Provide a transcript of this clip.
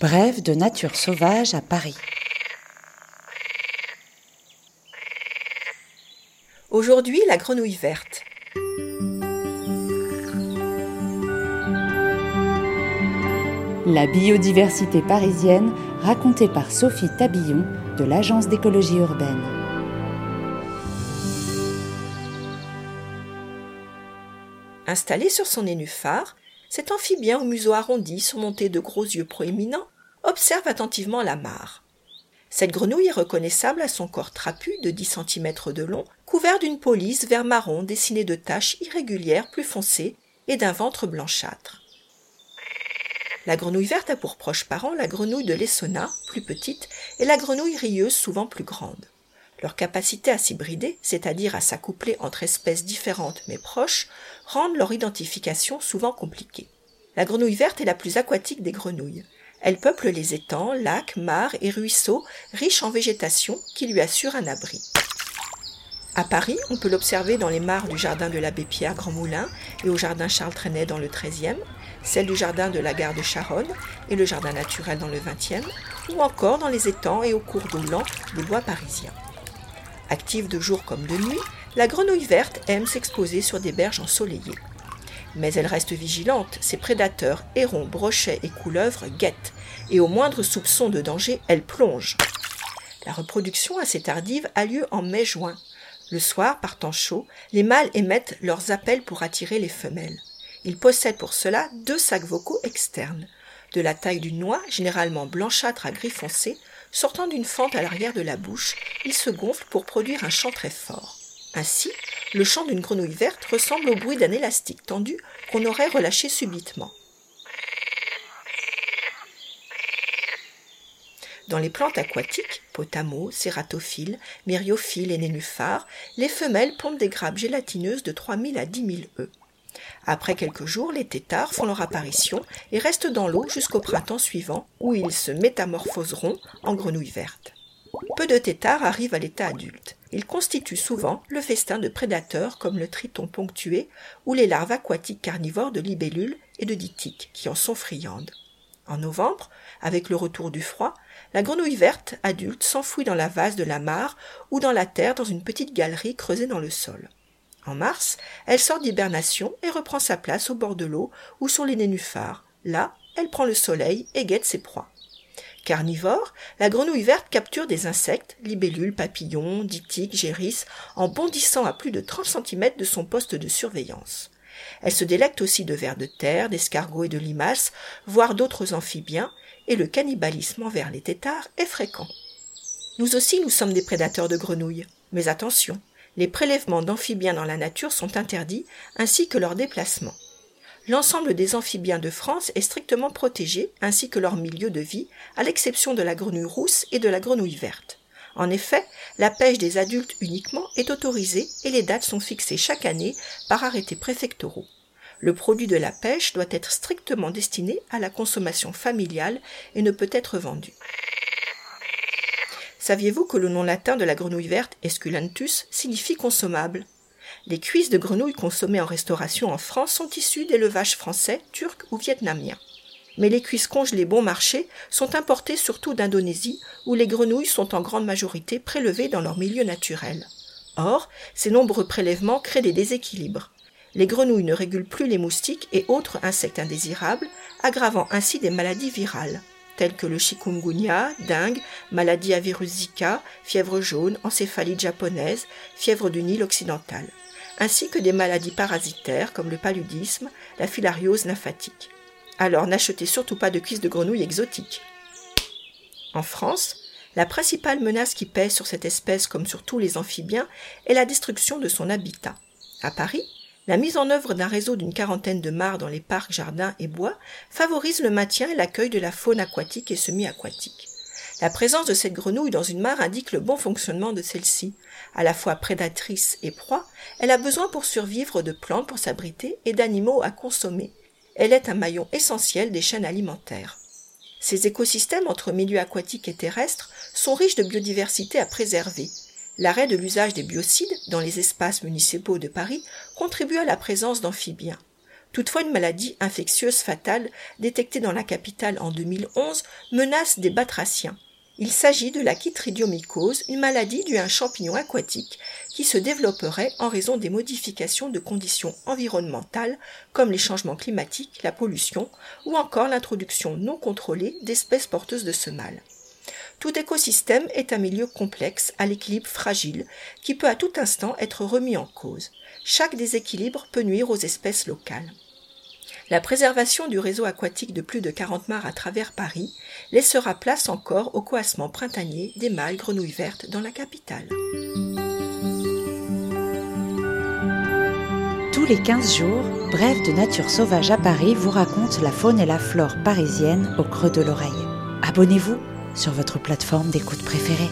Brève de nature sauvage à Paris. Aujourd'hui, la grenouille verte. La biodiversité parisienne racontée par Sophie Tabillon de l'Agence d'écologie urbaine. Installé sur son nénuphar, cet amphibien au museau arrondi surmonté de gros yeux proéminents observe attentivement la mare. Cette grenouille est reconnaissable à son corps trapu de 10 cm de long, couvert d'une police vert marron dessinée de taches irrégulières plus foncées et d'un ventre blanchâtre. La grenouille verte a pour proches parents la grenouille de l'Essona, plus petite, et la grenouille rieuse, souvent plus grande. Leur capacité à s'hybrider, c'est-à-dire à s'accoupler entre espèces différentes mais proches, rendent leur identification souvent compliquée. La grenouille verte est la plus aquatique des grenouilles. Elle peuple les étangs, lacs, mares et ruisseaux riches en végétation qui lui assurent un abri. À Paris, on peut l'observer dans les mares du jardin de l'abbé Pierre Grand Moulin et au jardin Charles Trenet dans le 13e, celle du jardin de la gare de Charonne et le jardin naturel dans le 20e, ou encore dans les étangs et au cours d'eau lents des bois parisiens. Active de jour comme de nuit, la grenouille verte aime s'exposer sur des berges ensoleillées. Mais elle reste vigilante, ses prédateurs, hérons, brochets et couleuvres guettent, et au moindre soupçon de danger, elle plonge. La reproduction assez tardive a lieu en mai-juin. Le soir, par temps chaud, les mâles émettent leurs appels pour attirer les femelles. Ils possèdent pour cela deux sacs vocaux externes, de la taille d'une noix, généralement blanchâtre à gris foncé, sortant d'une fente à l'arrière de la bouche, ils se gonflent pour produire un chant très fort. Ainsi, le chant d'une grenouille verte ressemble au bruit d'un élastique tendu qu'on aurait relâché subitement. Dans les plantes aquatiques, potamos, cératophiles, myriophiles et nénuphars, les femelles pondent des grappes gélatineuses de 3000 à 10 000 œufs. Après quelques jours, les têtards font leur apparition et restent dans l'eau jusqu'au printemps suivant, où ils se métamorphoseront en grenouilles vertes. Peu de têtards arrivent à l'état adulte. Ils constituent souvent le festin de prédateurs comme le triton ponctué ou les larves aquatiques carnivores de libellules et de ditiques qui en sont friandes. En novembre, avec le retour du froid, la grenouille verte adulte s'enfouit dans la vase de la mare ou dans la terre dans une petite galerie creusée dans le sol. En mars, elle sort d'hibernation et reprend sa place au bord de l'eau ou sur les nénuphars. Là, elle prend le soleil et guette ses proies. Carnivore, la grenouille verte capture des insectes, libellules, papillons, ditiques, gérisses, en bondissant à plus de 30 cm de son poste de surveillance. Elle se délecte aussi de vers de terre, d'escargots et de limaces, voire d'autres amphibiens, et le cannibalisme envers les têtards est fréquent. Nous aussi nous sommes des prédateurs de grenouilles. Mais attention, les prélèvements d'amphibiens dans la nature sont interdits, ainsi que leur déplacement. L'ensemble des amphibiens de France est strictement protégé, ainsi que leur milieu de vie, à l'exception de la grenouille rousse et de la grenouille verte. En effet, la pêche des adultes uniquement est autorisée et les dates sont fixées chaque année par arrêtés préfectoraux. Le produit de la pêche doit être strictement destiné à la consommation familiale et ne peut être vendu. Saviez-vous que le nom latin de la grenouille verte, Esculentus, signifie consommable? Les cuisses de grenouilles consommées en restauration en France sont issues d'élevages français, turcs ou vietnamiens. Mais les cuisses congelées bon marché sont importées surtout d'Indonésie, où les grenouilles sont en grande majorité prélevées dans leur milieu naturel. Or, ces nombreux prélèvements créent des déséquilibres. Les grenouilles ne régulent plus les moustiques et autres insectes indésirables, aggravant ainsi des maladies virales telles que le chikungunya, dengue, maladie à virus Zika, fièvre jaune, encéphalite japonaise, fièvre du Nil occidental, ainsi que des maladies parasitaires comme le paludisme, la filariose lymphatique. Alors n'achetez surtout pas de cuisses de grenouilles exotiques. En France, la principale menace qui pèse sur cette espèce comme sur tous les amphibiens est la destruction de son habitat. À Paris, la mise en œuvre d'un réseau d'une quarantaine de mares dans les parcs, jardins et bois favorise le maintien et l'accueil de la faune aquatique et semi-aquatique. La présence de cette grenouille dans une mare indique le bon fonctionnement de celle-ci. À la fois prédatrice et proie, elle a besoin pour survivre de plantes pour s'abriter et d'animaux à consommer. Elle est un maillon essentiel des chaînes alimentaires. Ces écosystèmes entre milieux aquatiques et terrestres sont riches de biodiversité à préserver, L'arrêt de l'usage des biocides dans les espaces municipaux de Paris contribue à la présence d'amphibiens. Toutefois, une maladie infectieuse fatale détectée dans la capitale en 2011 menace des batraciens. Il s'agit de la chytridiomycose, une maladie due à un champignon aquatique qui se développerait en raison des modifications de conditions environnementales comme les changements climatiques, la pollution ou encore l'introduction non contrôlée d'espèces porteuses de ce mal. Tout écosystème est un milieu complexe à l'équilibre fragile qui peut à tout instant être remis en cause. Chaque déséquilibre peut nuire aux espèces locales. La préservation du réseau aquatique de plus de 40 mares à travers Paris laissera place encore au coassement printanier des mâles grenouilles vertes dans la capitale. Tous les 15 jours, Bref de Nature Sauvage à Paris vous raconte la faune et la flore parisienne au creux de l'oreille. Abonnez-vous sur votre plateforme d'écoute préférée.